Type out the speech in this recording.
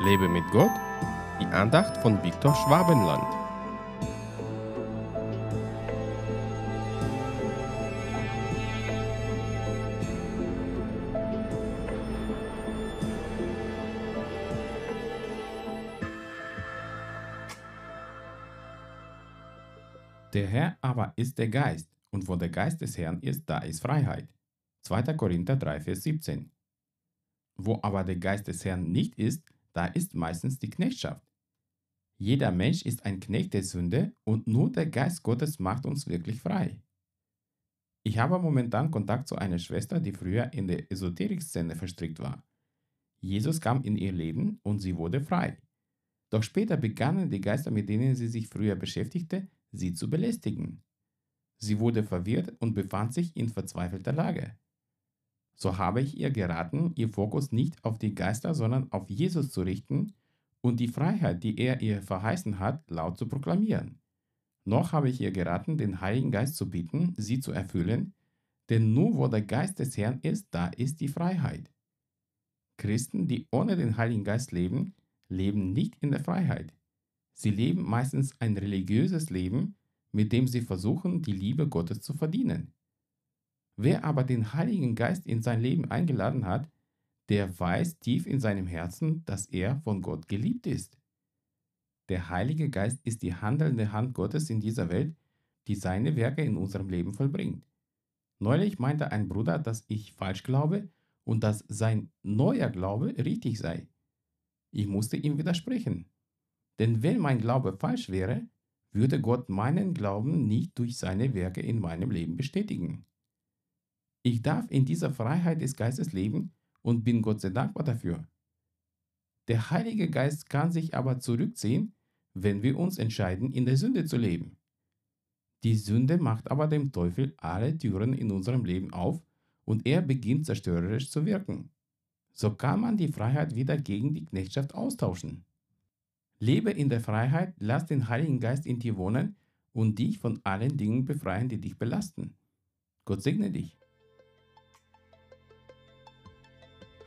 Lebe mit Gott, die Andacht von Viktor Schwabenland. Der Herr aber ist der Geist, und wo der Geist des Herrn ist, da ist Freiheit. 2. Korinther 3, Vers 17. Wo aber der Geist des Herrn nicht ist, da ist meistens die Knechtschaft. Jeder Mensch ist ein Knecht der Sünde und nur der Geist Gottes macht uns wirklich frei. Ich habe momentan Kontakt zu einer Schwester, die früher in der Esoterik-Szene verstrickt war. Jesus kam in ihr Leben und sie wurde frei. Doch später begannen die Geister, mit denen sie sich früher beschäftigte, sie zu belästigen. Sie wurde verwirrt und befand sich in verzweifelter Lage. So habe ich ihr geraten, ihr Fokus nicht auf die Geister, sondern auf Jesus zu richten und die Freiheit, die er ihr verheißen hat, laut zu proklamieren. Noch habe ich ihr geraten, den Heiligen Geist zu bitten, sie zu erfüllen, denn nur wo der Geist des Herrn ist, da ist die Freiheit. Christen, die ohne den Heiligen Geist leben, leben nicht in der Freiheit. Sie leben meistens ein religiöses Leben, mit dem sie versuchen, die Liebe Gottes zu verdienen. Wer aber den Heiligen Geist in sein Leben eingeladen hat, der weiß tief in seinem Herzen, dass er von Gott geliebt ist. Der Heilige Geist ist die handelnde Hand Gottes in dieser Welt, die seine Werke in unserem Leben vollbringt. Neulich meinte ein Bruder, dass ich falsch glaube und dass sein neuer Glaube richtig sei. Ich musste ihm widersprechen. Denn wenn mein Glaube falsch wäre, würde Gott meinen Glauben nicht durch seine Werke in meinem Leben bestätigen. Ich darf in dieser Freiheit des Geistes leben und bin Gott sehr dankbar dafür. Der Heilige Geist kann sich aber zurückziehen, wenn wir uns entscheiden, in der Sünde zu leben. Die Sünde macht aber dem Teufel alle Türen in unserem Leben auf und er beginnt zerstörerisch zu wirken. So kann man die Freiheit wieder gegen die Knechtschaft austauschen. Lebe in der Freiheit, lass den Heiligen Geist in dir wohnen und dich von allen Dingen befreien, die dich belasten. Gott segne dich.